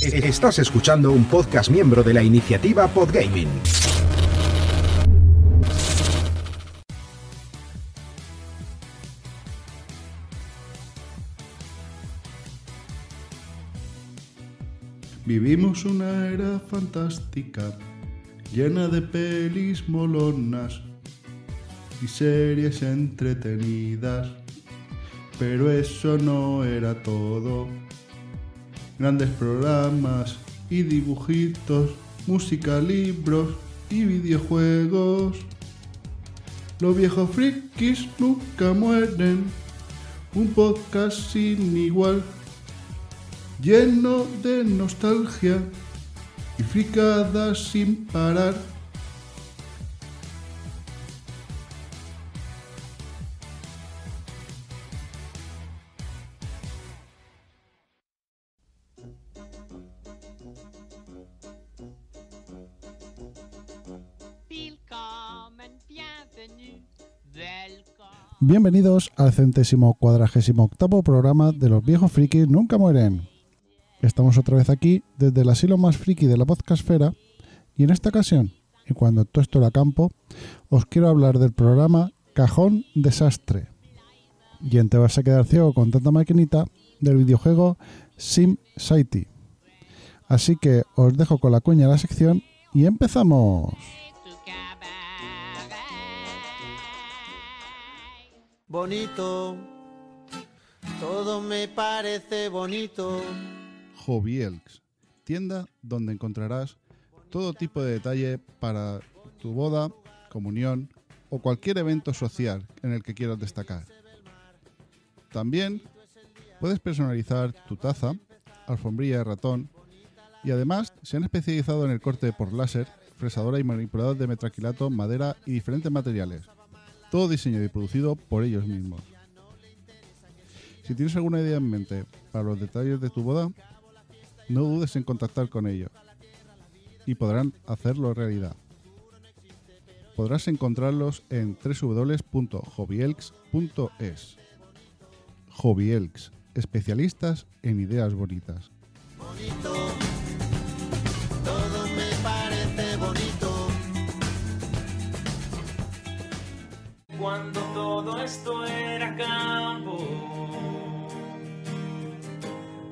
Estás escuchando un podcast miembro de la iniciativa Podgaming. Vivimos una era fantástica, llena de pelis molonas y series entretenidas. Pero eso no era todo. Grandes programas y dibujitos, música, libros y videojuegos. Los viejos frikis nunca mueren. Un podcast sin igual lleno de nostalgia y fricadas sin parar. Bienvenidos al centésimo cuadragésimo octavo programa de Los viejos frikis nunca mueren. Estamos otra vez aquí desde el asilo más friki de la podcastfera y en esta ocasión, y cuando todo esto era campo, os quiero hablar del programa Cajón Desastre. Y en te vas a quedar ciego con tanta maquinita del videojuego Sim City. Así que os dejo con la cuña de la sección y empezamos. Bonito, todo me parece bonito. Elks, tienda donde encontrarás todo tipo de detalle para tu boda, comunión o cualquier evento social en el que quieras destacar. También puedes personalizar tu taza, alfombrilla de ratón y además se han especializado en el corte por láser, fresadora y manipulador de metraquilato, madera y diferentes materiales. Todo diseñado y producido por ellos mismos. Si tienes alguna idea en mente para los detalles de tu boda, no dudes en contactar con ellos y podrán hacerlo realidad. Podrás encontrarlos en www.hobbyelks.es. Hobbyelks, especialistas en ideas bonitas.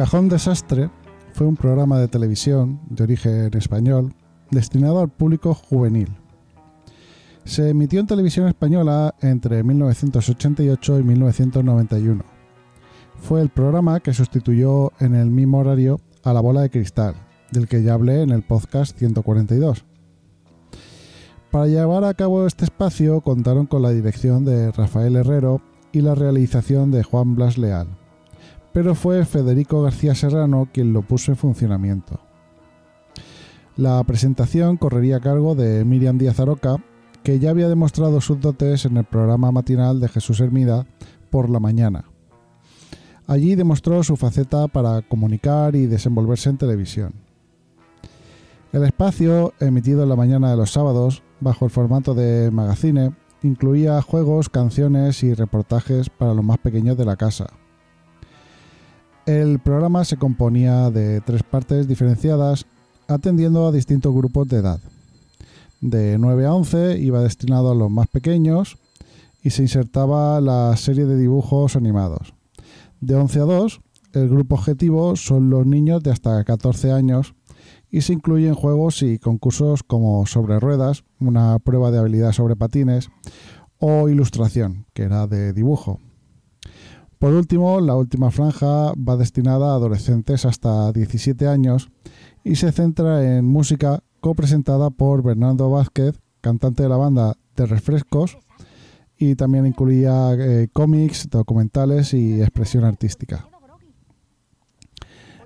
Cajón Desastre fue un programa de televisión de origen español destinado al público juvenil. Se emitió en televisión española entre 1988 y 1991. Fue el programa que sustituyó en el mismo horario a La Bola de Cristal, del que ya hablé en el podcast 142. Para llevar a cabo este espacio contaron con la dirección de Rafael Herrero y la realización de Juan Blas Leal pero fue Federico García Serrano quien lo puso en funcionamiento. La presentación correría a cargo de Miriam Díaz Aroca, que ya había demostrado sus dotes en el programa matinal de Jesús Hermida por la mañana. Allí demostró su faceta para comunicar y desenvolverse en televisión. El espacio, emitido en la mañana de los sábados, bajo el formato de magazine, incluía juegos, canciones y reportajes para los más pequeños de la casa. El programa se componía de tres partes diferenciadas atendiendo a distintos grupos de edad. De 9 a 11 iba destinado a los más pequeños y se insertaba la serie de dibujos animados. De 11 a 2, el grupo objetivo son los niños de hasta 14 años y se incluyen juegos y concursos como sobre ruedas, una prueba de habilidad sobre patines o ilustración, que era de dibujo. Por último, la última franja va destinada a adolescentes hasta 17 años y se centra en música copresentada por Bernardo Vázquez, cantante de la banda de Refrescos, y también incluía eh, cómics, documentales y expresión artística.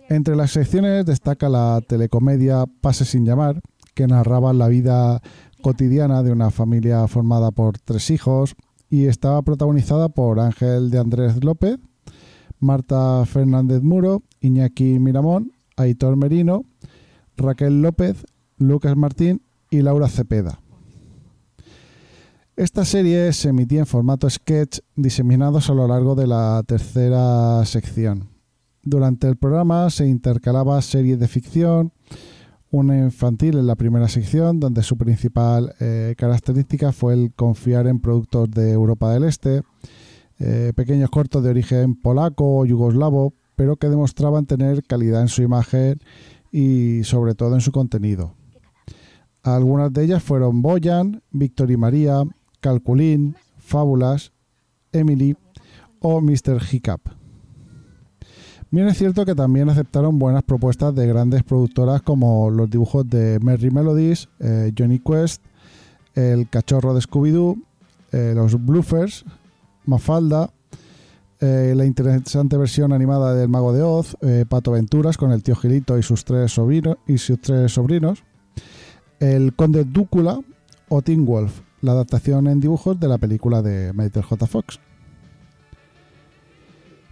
Entre las secciones destaca la telecomedia Pase sin llamar, que narraba la vida cotidiana de una familia formada por tres hijos y estaba protagonizada por Ángel de Andrés López, Marta Fernández Muro, Iñaki Miramón, Aitor Merino, Raquel López, Lucas Martín y Laura Cepeda. Esta serie se emitía en formato sketch diseminados a lo largo de la tercera sección. Durante el programa se intercalaba series de ficción, una infantil en la primera sección, donde su principal eh, característica fue el confiar en productos de Europa del Este, eh, pequeños cortos de origen polaco o yugoslavo, pero que demostraban tener calidad en su imagen y sobre todo en su contenido. Algunas de ellas fueron Boyan, Víctor y María, Calculín, Fábulas, Emily o Mr. Hiccup. Bien es cierto que también aceptaron buenas propuestas de grandes productoras como los dibujos de Merry Melodies, eh, Johnny Quest, El Cachorro de Scooby-Doo, eh, Los Bluffers, Mafalda, eh, la interesante versión animada del Mago de Oz, Pato Venturas con el tío Gilito y sus tres, sobrinos, El Conde Dúcula o Teen Wolf, la adaptación en dibujos de la película de Michael J. Fox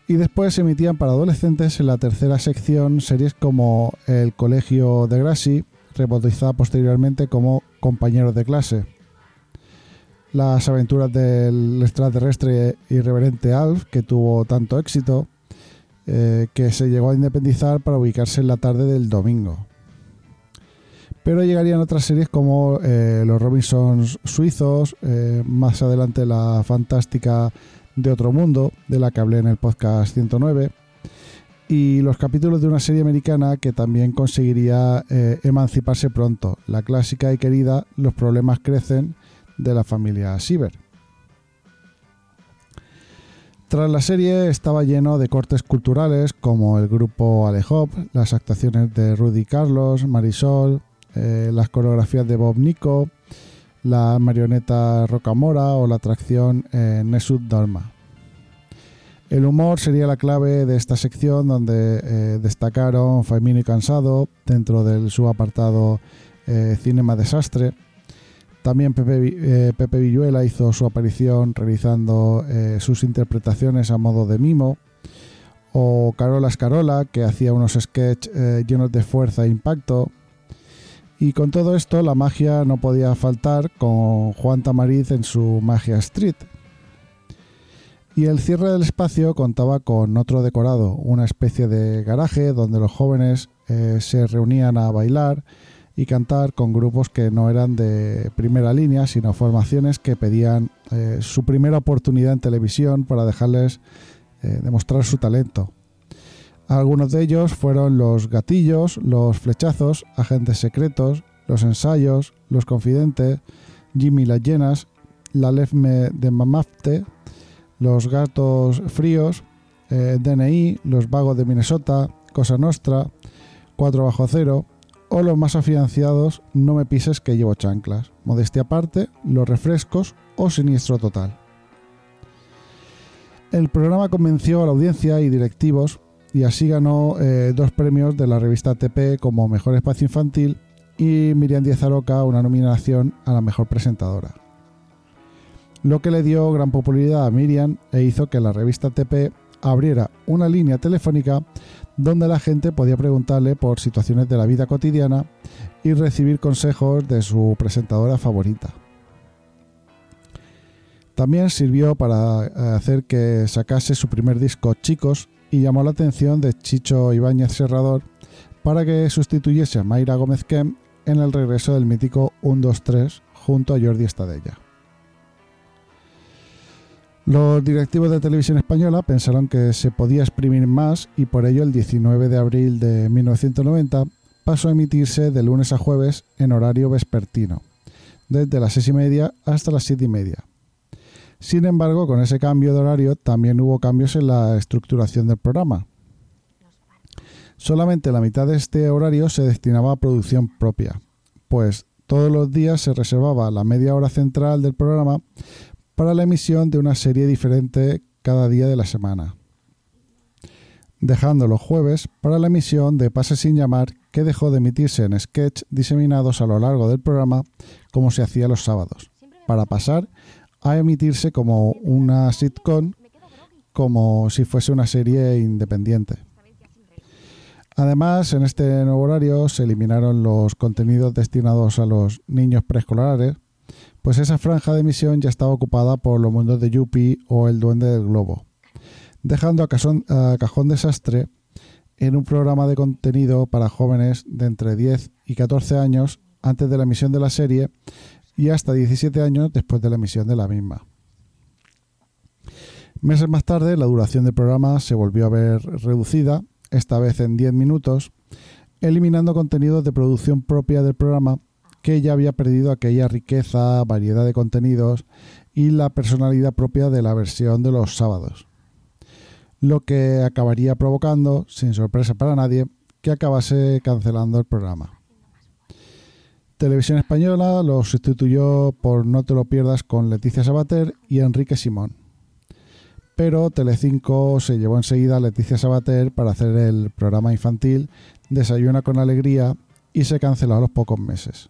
y después se emitían para adolescentes en la tercera sección series como El Colegio de Grassy, rebautizada posteriormente como Compañeros de clase. Las aventuras del extraterrestre irreverente Alf, que tuvo tanto éxito, eh, que se llegó a independizar para ubicarse en la tarde del domingo. Pero llegarían otras series como eh, Los Robinsons Suizos, eh, más adelante la fantástica de Otro Mundo, de la que hablé en el podcast 109, y los capítulos de una serie americana que también conseguiría eh, emanciparse pronto, la clásica y querida Los problemas crecen de la familia Siever. Tras la serie estaba lleno de cortes culturales como el grupo Alejop, las actuaciones de Rudy Carlos, Marisol, eh, las coreografías de Bob Nico, la marioneta Rocamora o la atracción eh, Dalma. El humor sería la clave de esta sección donde eh, destacaron Faimino y Cansado dentro del subapartado eh, Cinema Desastre. También Pepe, Pepe, Villuela hizo su aparición realizando sus interpretaciones a modo de mimo. O Carola Escarola, que hacía unos sketches llenos de fuerza e impacto, y con todo esto, la magia no podía faltar con Juan Tamariz en su Magia Street. Y el cierre del espacio contaba con otro decorado, una especie de garaje donde los jóvenes eh, se reunían a bailar y cantar con grupos que no eran de primera línea, sino formaciones que pedían eh, su primera oportunidad en televisión para dejarles eh, demostrar su talento. Algunos de ellos fueron los gatillos, los flechazos, agentes secretos, los ensayos, los confidentes, Jimmy las llenas, la Lefme de Mamafte, los gatos fríos, eh, DNI, los vagos de Minnesota, Cosa Nostra, 4 bajo cero, o los más afianciados, No me pises que llevo chanclas, modestia aparte, los refrescos o siniestro total. El programa convenció a la audiencia y directivos y así ganó eh, dos premios de la revista TP como Mejor Espacio Infantil y Miriam Díaz Aroca una nominación a la Mejor Presentadora. Lo que le dio gran popularidad a Miriam e hizo que la revista TP abriera una línea telefónica donde la gente podía preguntarle por situaciones de la vida cotidiana y recibir consejos de su presentadora favorita. También sirvió para eh, hacer que sacase su primer disco Chicos y llamó la atención de Chicho Ibáñez Serrador para que sustituyese a Mayra Gómez Kem en el regreso del mítico 1-2-3 junto a Jordi Estadella. Los directivos de Televisión Española pensaron que se podía exprimir más y por ello el 19 de abril de 1990 pasó a emitirse de lunes a jueves en horario vespertino, desde las seis y media hasta las siete y media. Sin embargo, con ese cambio de horario también hubo cambios en la estructuración del programa. Solamente la mitad de este horario se destinaba a producción propia, pues todos los días se reservaba la media hora central del programa para la emisión de una serie diferente cada día de la semana, dejando los jueves para la emisión de Pase sin llamar que dejó de emitirse en sketch diseminados a lo largo del programa como se hacía los sábados, para pasar a emitirse como una sitcom como si fuese una serie independiente. Además, en este nuevo horario se eliminaron los contenidos destinados a los niños preescolares, pues esa franja de emisión ya estaba ocupada por los mundos de Yuppie o El Duende del Globo, dejando a, Cajón Desastre en un programa de contenido para jóvenes de entre 10 y 14 años antes de la emisión de la serie y hasta 17 años después de la emisión de la misma. Meses más tarde, la duración del programa se volvió a ver reducida, esta vez en 10 minutos, eliminando contenidos de producción propia del programa que ya había perdido aquella riqueza, variedad de contenidos y la personalidad propia de la versión de los sábados. Lo que acabaría provocando, sin sorpresa para nadie, que acabase cancelando el programa. Televisión Española lo sustituyó por No te lo pierdas con Leticia Sabater y Enrique Simón. Pero Telecinco se llevó enseguida a Leticia Sabater para hacer el programa infantil Desayuna con Alegría y se canceló a los pocos meses.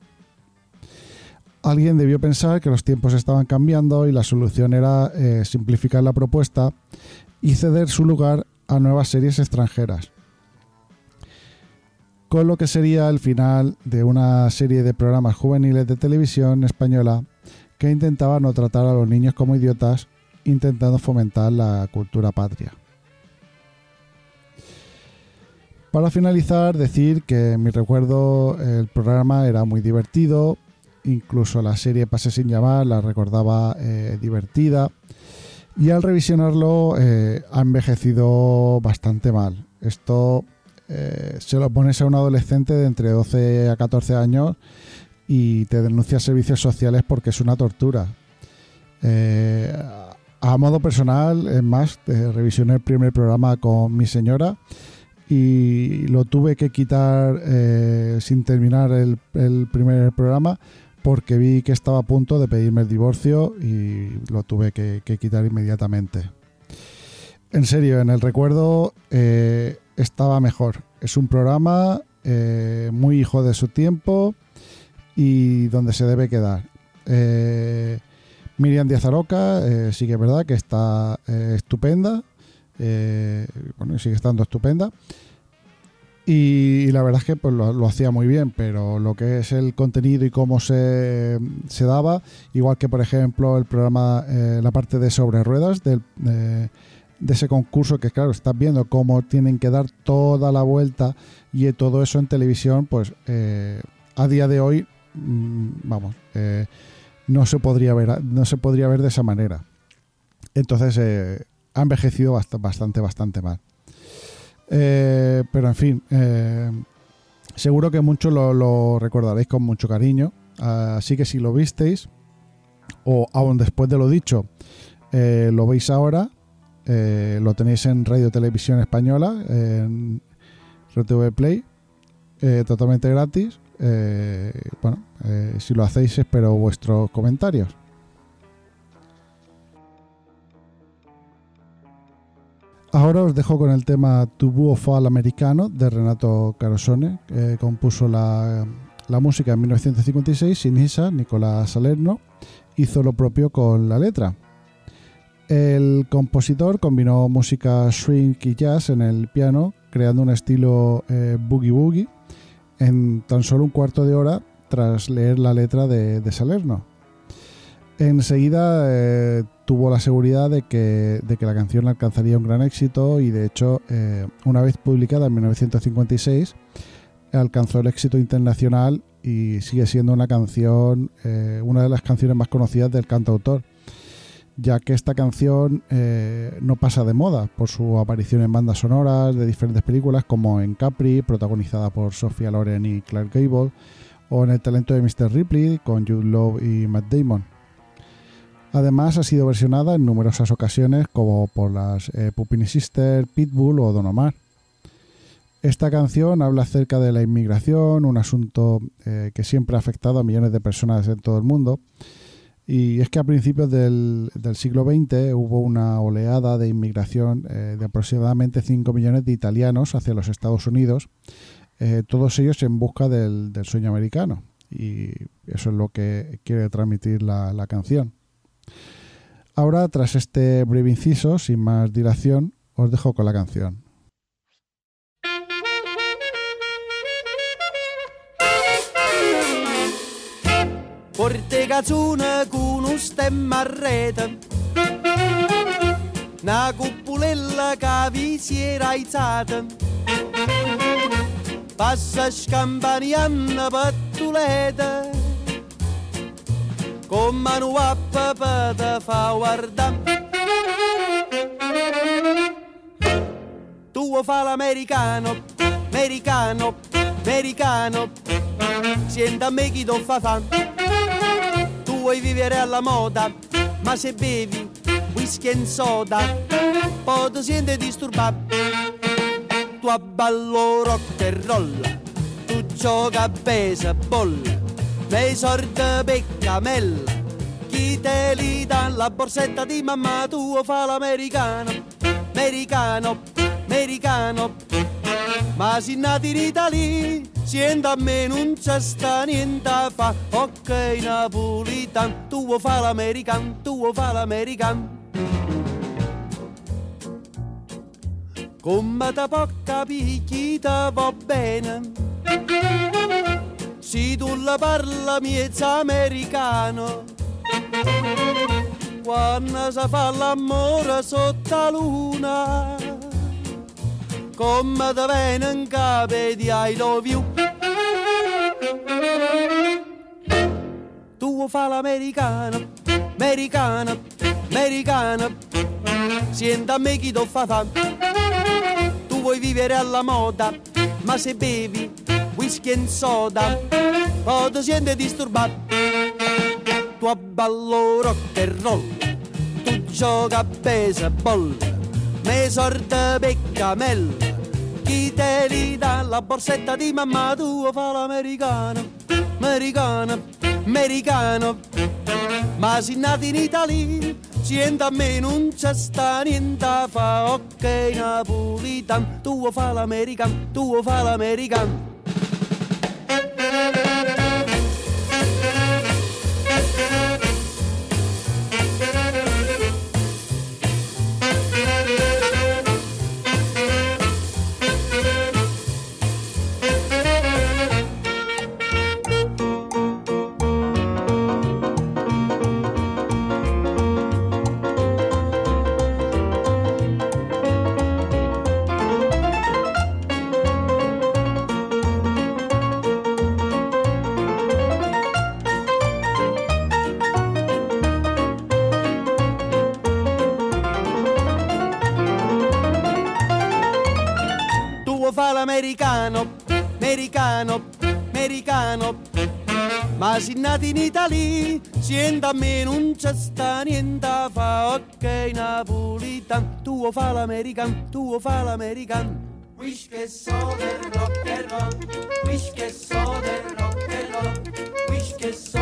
Alguien debió pensar que los tiempos estaban cambiando y la solución era eh, simplificar la propuesta y ceder su lugar a nuevas series extranjeras. Con lo que sería el final de una serie de programas juveniles de televisión española que intentaba no tratar a los niños como idiotas, intentando fomentar la cultura patria. Para finalizar, decir que en mi recuerdo el programa era muy divertido, incluso la serie Pase sin llamar la recordaba eh, divertida y al revisionarlo eh, ha envejecido bastante mal. Esto eh, se lo pones a un adolescente de entre 12 a 14 años y te denuncia servicios sociales porque es una tortura. a modo personal, es más, revisioné el primer programa con mi señora y lo tuve que quitar sin terminar el primer programa porque vi que estaba a punto de pedirme el divorcio y lo tuve que, quitar inmediatamente. En serio, en el recuerdo eh, estaba mejor. Es un programa eh, muy hijo de su tiempo y donde se debe quedar. Eh, Miriam Díaz Aroca sí que es verdad que está estupenda. bueno, sigue estando estupenda. Y, la verdad es que pues, lo, hacía muy bien, pero lo que es el contenido y cómo se, daba, igual que por ejemplo el programa, eh, la parte de sobre ruedas del, de ese concurso, que claro, estás viendo cómo tienen que dar toda la vuelta y todo eso en televisión, pues eh, a día de hoy, mm, vamos, eh, no, se podría ver, no se podría ver de esa manera. Entonces ha envejecido bastante, bastante mal. Eh, pero en fin, eh, seguro que muchos lo, recordaréis con mucho cariño. Así que si lo visteis, o aún después de lo dicho, eh, lo veis ahora, lo tenéis en Radio Televisión Española, en RTV Play, totalmente gratis. bueno, si lo hacéis, espero vuestros comentarios. Ahora os dejo con el tema Tubuo Fall Americano de Renato Carosone, que compuso la, música en 1956 sin Isa, Nicolás Salerno hizo lo propio con la letra. El compositor combinó música swing y jazz en el piano, creando un estilo eh, boogie boogie en tan solo un cuarto de hora tras leer la letra de Salerno. Enseguida eh, tuvo la seguridad de que, de que, la canción alcanzaría un gran éxito y de hecho, eh, una vez publicada en 1956, alcanzó el éxito internacional y sigue siendo una canción, eh, una de las canciones más conocidas del cantautor, ya que esta canción eh, no pasa de moda por su aparición en bandas sonoras de diferentes películas como en Capri, protagonizada por Sofía Loren y Clark Gable, o en El talento de Mr. Ripley con Jude Law y Matt Damon. Además ha sido versionada en numerosas ocasiones como por las eh, Pupini Sister, Pitbull o Don Omar. Esta canción habla acerca de la inmigración, un asunto eh, que siempre ha afectado a millones de personas en todo el mundo. Y es que a principios del, siglo XX hubo una oleada de inmigración eh, de aproximadamente 5 millones de italianos hacia los Estados Unidos, eh, todos ellos en busca del, sueño americano. Y eso es lo que quiere transmitir la canción. Ahora, tras este breve inciso, sin más dilación, os dejo con la canción. Porte cazzone con un stemma a rete. Una cuppulella che vi si era aizzata. Passa scampanianna pattuleta Con mano a papà te fa guardare Tu fa l'americano, americano, americano. Sienta me chi ti fa Tu vuoi vivere alla moda Ma se bevi whisky e soda Poi ti senti disturbato Tu abballo rock e roll Tu gioca a baseball Nei sordi peccamella Chi te li dà la borsetta di mamma Tu fa l'americano Americano, americano ma si nati in Italia, sienta a me non c'è sta niente a fa. Ok, napolitan, tu vuoi fa l'american, tu vuoi fa l'american. Come capire chi te va bene? Se tu la parla miezza americano, quando si fa l'amore sotto la luna come te viene in capo di I love you. Tu fa l'americano, americano, americano, sienta a me chi ti fa fa. Tu vuoi vivere alla moda, ma se bevi whisky e soda, poi ti senti disturbato. Tu abballo rock and roll, tu gioca a baseball, me sorte peccamella chi te li dà la borsetta di mamma tua fa l'americano, americano, americano. Ma si nati in Italia, sienta a me non c'è sta niente fa, ok napolitan, tu fa l'americano, tu fa l'americano. Americano. Ma si nati in Italia, sienta a me non c'è sta niente fa, ok napolitan, tu fa l'americano, tu fa l'americano. Wish che so del rock and roll, wish che so del rock and roll, wish che so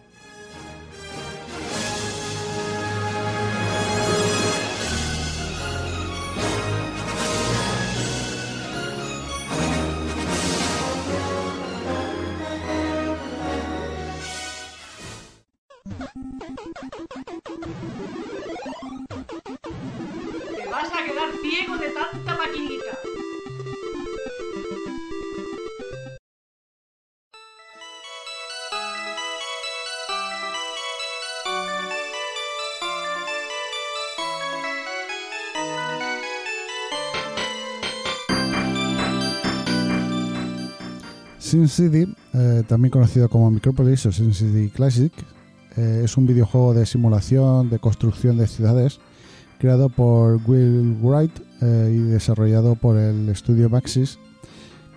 Te vas a quedar ciego de tanta maquinita. SimCity, eh, también conocido como Micropolis o SimCity Classic, eh, es un videojuego de simulación de construcción de ciudades creado por Will Wright eh, y desarrollado por el estudio Maxis,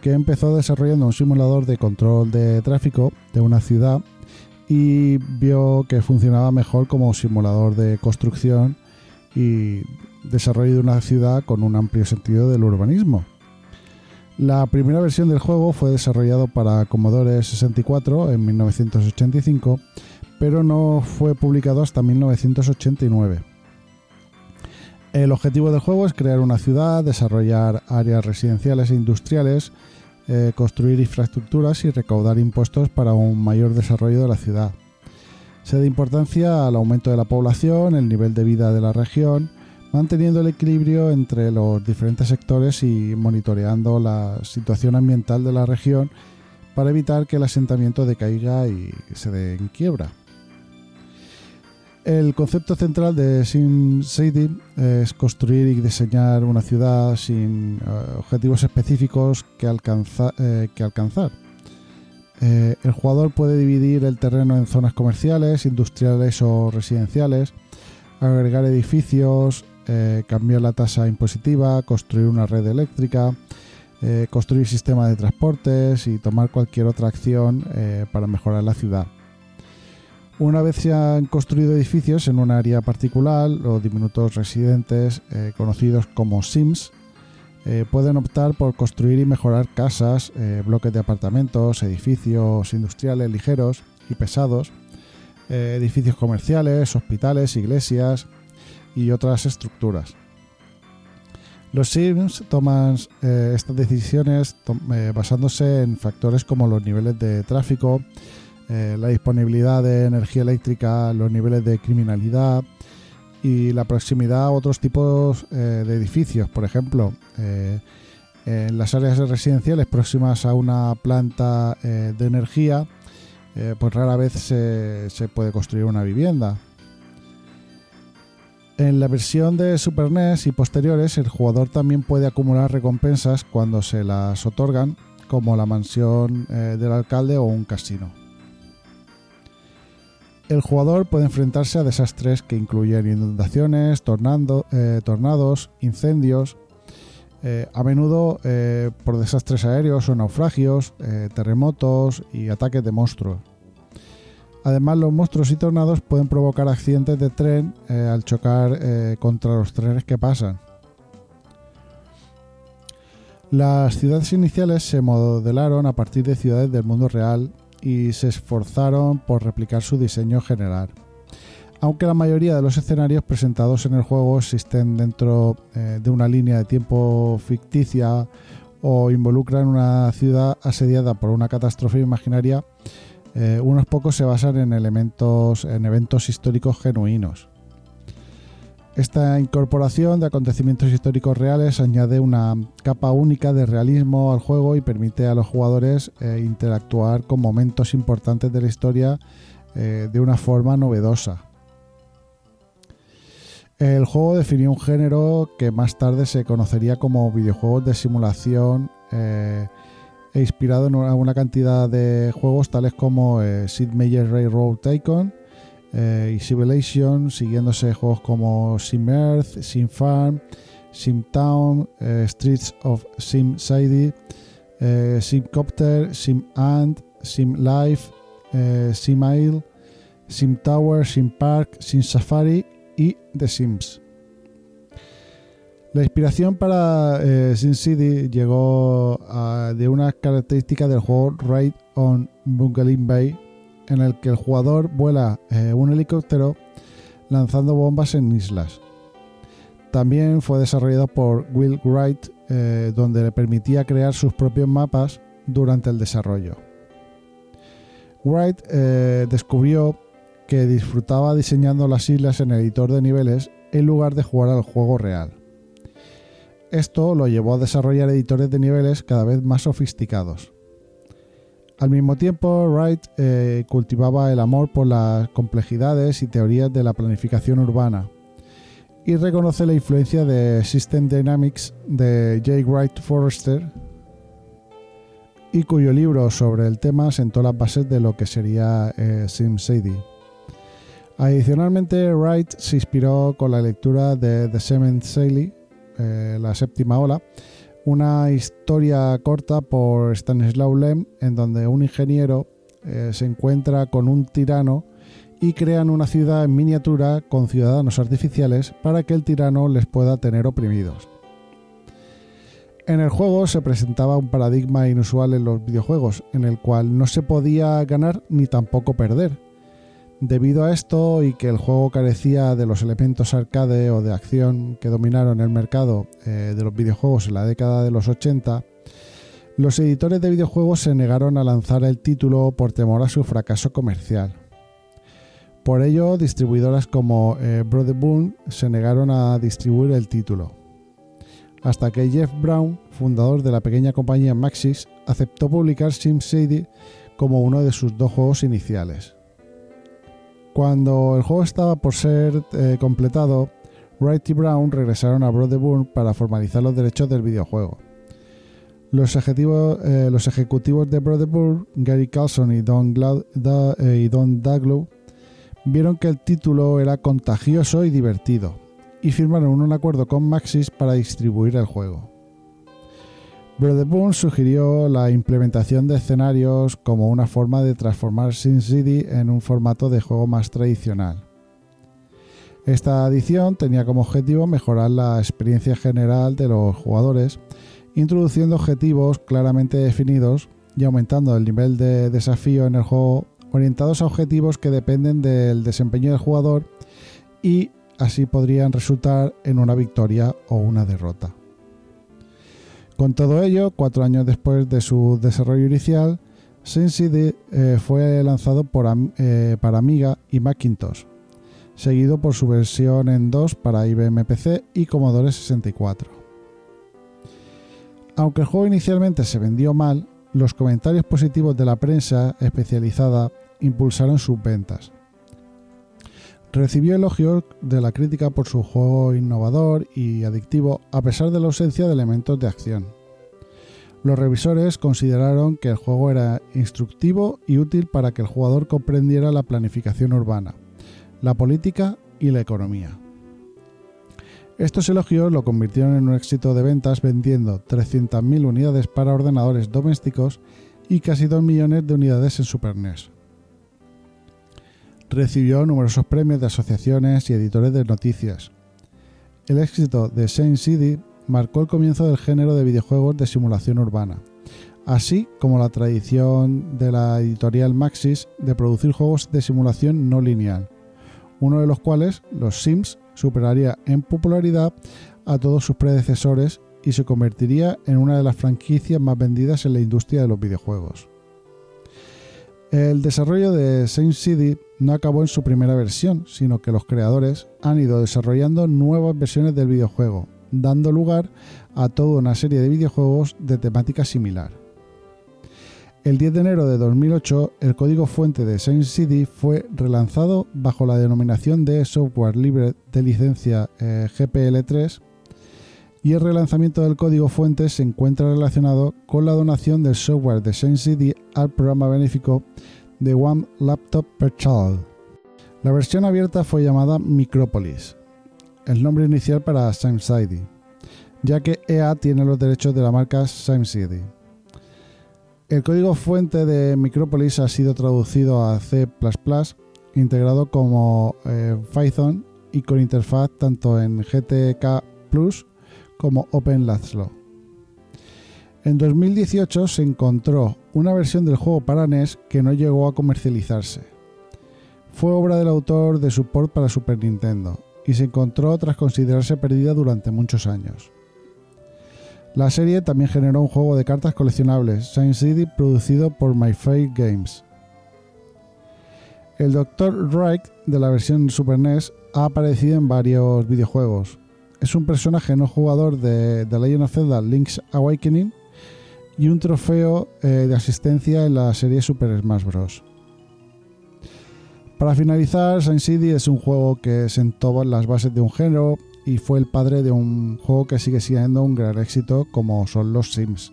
que empezó desarrollando un simulador de control de tráfico de una ciudad y vio que funcionaba mejor como simulador de construcción y desarrollo de una ciudad con un amplio sentido del urbanismo. La primera versión del juego fue desarrollado para Commodore 64 en 1985, pero no fue publicado hasta 1989. El objetivo del juego es crear una ciudad, desarrollar áreas residenciales e industriales, eh, construir infraestructuras y recaudar impuestos para un mayor desarrollo de la ciudad. Se da importancia al aumento de la población, el nivel de vida de la región, manteniendo el equilibrio entre los diferentes sectores y monitoreando la situación ambiental de la región para evitar que el asentamiento decaiga y se dé en quiebra. El concepto central de SimCity es construir y diseñar una ciudad sin uh, objetivos específicos que, eh, alcanzar. Eh, el jugador puede dividir el terreno en zonas comerciales, industriales o residenciales, agregar edificios, eh, cambiar la tasa impositiva, construir una red eléctrica, eh, construir sistemas de transportes y tomar cualquier otra acción eh, para mejorar la ciudad. Una vez se han construido edificios en un área particular, los diminutos residentes, conocidos como Sims, pueden optar por construir y mejorar casas, bloques de apartamentos, edificios industriales ligeros y pesados, edificios comerciales, hospitales, iglesias, y otras estructuras. Los Sims toman eh, estas decisiones eh, basándose en factores como los niveles de tráfico, eh, la disponibilidad de energía eléctrica, los niveles de criminalidad y la proximidad a otros tipos de edificios. Por ejemplo, en las áreas residenciales próximas a una planta de energía, pues rara vez se puede construir una vivienda. En la versión de Super NES y posteriores, el jugador también puede acumular recompensas cuando se las otorgan, como la mansión eh, del alcalde o un casino. El jugador puede enfrentarse a desastres que incluyen inundaciones, eh, tornados, incendios, eh, a menudo por desastres aéreos o naufragios, terremotos y ataques de monstruos. Además, los monstruos y tornados pueden provocar accidentes de tren eh, al chocar eh, contra los trenes que pasan. Las ciudades iniciales se modelaron a partir de ciudades del mundo real y se esforzaron por replicar su diseño general. Aunque la mayoría de los escenarios presentados en el juego existen dentro eh, de una línea de tiempo ficticia o involucran una ciudad asediada por una catástrofe imaginaria, eh, unos pocos se basan en elementos, en eventos históricos genuinos. Esta incorporación de acontecimientos históricos reales añade una capa única de realismo al juego y permite a los jugadores eh, interactuar con momentos importantes de la historia eh, de una forma novedosa. El juego definió un género que más tarde se conocería como videojuegos de simulación e inspirado en una, cantidad de juegos tales como eh, Sid Meier's Railroad Tycoon eh, y Civilization, siguiéndose juegos como Sim Earth, Sim Farm, Sim Town, eh, Streets of Sim City, eh, Sim Copter, Sim Ant, Sim Life, Sim Isle, Sim Tower, Sim Park, Sim Safari y The Sims. La inspiración para eh, SimCity llegó a- de unas características del juego Raid on Bungalin Bay, en el que el jugador vuela eh, un helicóptero lanzando bombas en islas. También fue desarrollado por Will Wright, eh, donde le permitía crear sus propios mapas durante el desarrollo. Wright eh, descubrió que disfrutaba diseñando las islas en el editor de niveles en lugar de jugar al juego real. Esto lo llevó a desarrollar editores de niveles cada vez más sofisticados. Al mismo tiempo, Wright eh, cultivaba el amor por las complejidades y teorías de la planificación urbana y reconoce la influencia de System Dynamics de J. Wright Forrester y cuyo libro sobre el tema sentó las bases de lo que sería eh, SimCity. Adicionalmente, Wright se inspiró con la lectura de The Seventh Sally, eh, la séptima ola, una historia corta por Stanislaw Lem, en donde un ingeniero eh, se encuentra con un tirano y crean una ciudad en miniatura con ciudadanos artificiales para que el tirano les pueda tener oprimidos. En el juego se presentaba un paradigma inusual en los videojuegos, en el cual no se podía ganar ni tampoco perder. Debido a esto y que el juego carecía de los elementos arcade o de acción que dominaron el mercado eh, de los videojuegos en la década de los 80, los editores de videojuegos se negaron a lanzar el título por temor a su fracaso comercial. Por ello, distribuidoras como eh, Brother se negaron a distribuir el título. Hasta que Jeff Brown, fundador de la pequeña compañía Maxis, aceptó publicar SimCity como uno de sus dos juegos iniciales. Cuando el juego estaba por ser eh, completado, Wright y Brown regresaron a Boone para formalizar los derechos del videojuego. Los, ejecutivos, eh, ejecutivos de Boone, Gary Carlson y Don, eh, y Don Daglow, vieron que el título era contagioso y divertido, y firmaron un acuerdo con Maxis para distribuir el juego. Brother Boone sugirió la implementación de escenarios como una forma de transformar SimCity en un formato de juego más tradicional. Esta adición tenía como objetivo mejorar la experiencia general de los jugadores, introduciendo objetivos claramente definidos y aumentando el nivel de desafío en el juego orientados a objetivos que dependen del desempeño del jugador y así podrían resultar en una victoria o una derrota. Con todo ello, cuatro años después de su desarrollo inicial, SimCity eh, fue lanzado eh, para Amiga y Macintosh, seguido por su versión en 2 para IBM PC y Commodore 64. Aunque el juego inicialmente se vendió mal, los comentarios positivos de la prensa especializada impulsaron sus ventas. Recibió elogios de la crítica por su juego innovador y adictivo a pesar de la ausencia de elementos de acción. Los revisores consideraron que el juego era instructivo y útil para que el jugador comprendiera la planificación urbana, la política y la economía. Estos elogios lo convirtieron en un éxito de ventas vendiendo 300.000 unidades para ordenadores domésticos y casi 2 millones de unidades en Super NES. Recibió numerosos premios de asociaciones y editores de noticias. El éxito de Saint City marcó el comienzo del género de videojuegos de simulación urbana, así como la tradición de la editorial Maxis de producir juegos de simulación no lineal, uno de los cuales, los Sims, superaría en popularidad a todos sus predecesores y se convertiría en una de las franquicias más vendidas en la industria de los videojuegos. El desarrollo de Saint City no acabó en su primera versión, sino que los creadores han ido desarrollando nuevas versiones del videojuego, dando lugar a toda una serie de videojuegos de temática similar. El 10 de enero de 2008, el código fuente de Saint City fue relanzado bajo la denominación de software libre de licencia eh, GPL3 y el relanzamiento del código fuente se encuentra relacionado con la donación del software de Saint City al programa benéfico de One Laptop per Child. La versión abierta fue llamada Micropolis, el nombre inicial para SimCity, ya que EA tiene los derechos de la marca SimCity. El código fuente de Micropolis ha sido traducido a C++, integrado como eh, Python y con interfaz tanto en GTK Plus como Open Lazlo. En 2018 se encontró una versión del juego para NES que no llegó a comercializarse. Fue obra del autor de support para Super Nintendo y se encontró tras considerarse perdida durante muchos años. La serie también generó un juego de cartas coleccionables, Science City, producido por My Games. El Dr. Wright de la versión Super NES ha aparecido en varios videojuegos. Es un personaje no jugador de The Legend of Zelda Link's Awakening y un trofeo eh, de asistencia en la serie Super Smash Bros. Para finalizar, Sin City es un juego que sentó las bases de un género y fue el padre de un juego que sigue siendo un gran éxito como son los Sims.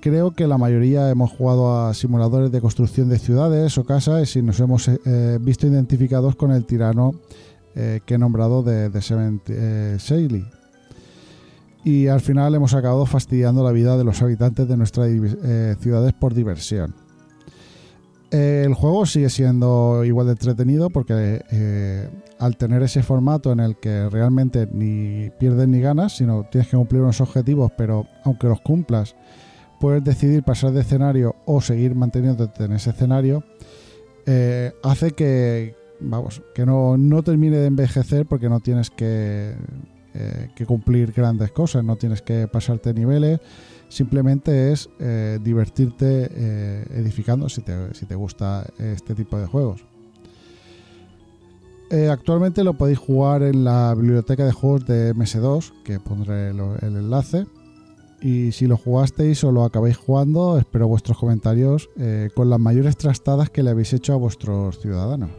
Creo que la mayoría hemos jugado a simuladores de construcción de ciudades o casas y nos hemos eh, visto identificados con el tirano eh, que he nombrado de, de Seven eh, Y al final hemos acabado fastidiando la vida de los habitantes de nuestras ciudades por diversión. el juego sigue siendo igual de entretenido porque al tener ese formato en el que realmente ni pierdes ni ganas, sino tienes que cumplir unos objetivos, pero aunque los cumplas, puedes decidir pasar de escenario o seguir manteniéndote en ese escenario, eh, hace que, vamos, que no, termine de envejecer porque no tienes que, eh, que, cumplir grandes cosas, no tienes que pasarte niveles, simplemente es eh, divertirte edificando si te, si te gusta este tipo de juegos. Eh, actualmente lo podéis jugar en la biblioteca de juegos de MS2, que pondré el enlace. Y si lo jugasteis o lo acabáis jugando, espero vuestros comentarios eh, con las mayores trastadas que le habéis hecho a vuestros ciudadanos.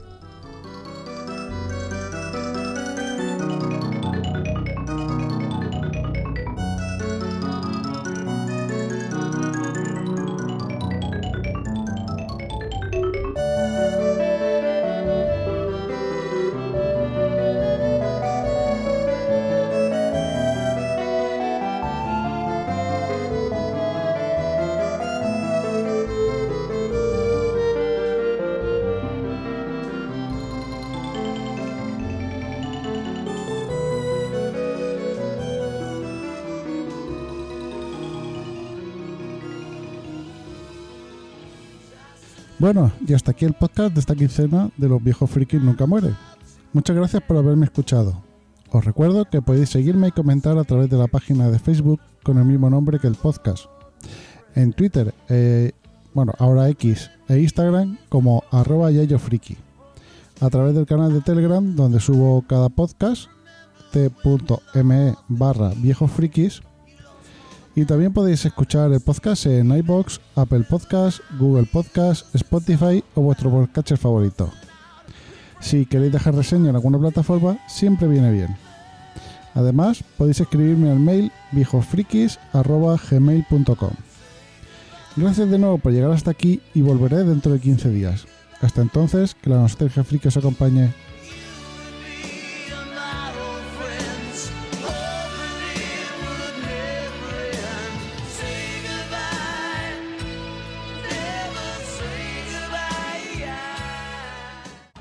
Bueno, y hasta aquí el podcast de esta quincena de los viejos frikis nunca mueren. Muchas gracias por haberme escuchado. Os recuerdo que podéis seguirme y comentar a través de la página de Facebook con el mismo nombre que el podcast. En Twitter, eh, bueno, ahora X e Instagram como arroba yayofriki. A través del canal de Telegram donde subo cada podcast t.me barra y también podéis escuchar el podcast en iBox, Apple Podcast, Google Podcast, Spotify o vuestro podcast favorito. Si queréis dejar reseña en alguna plataforma, siempre viene bien. Además, podéis escribirme al mail viejosfrikis.gmail.com Gracias de nuevo por llegar hasta aquí y volveré dentro de 15 días. Hasta entonces, que la nostalgia friki os acompañe.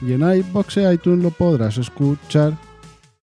Y en iBox y iTunes lo podrás escuchar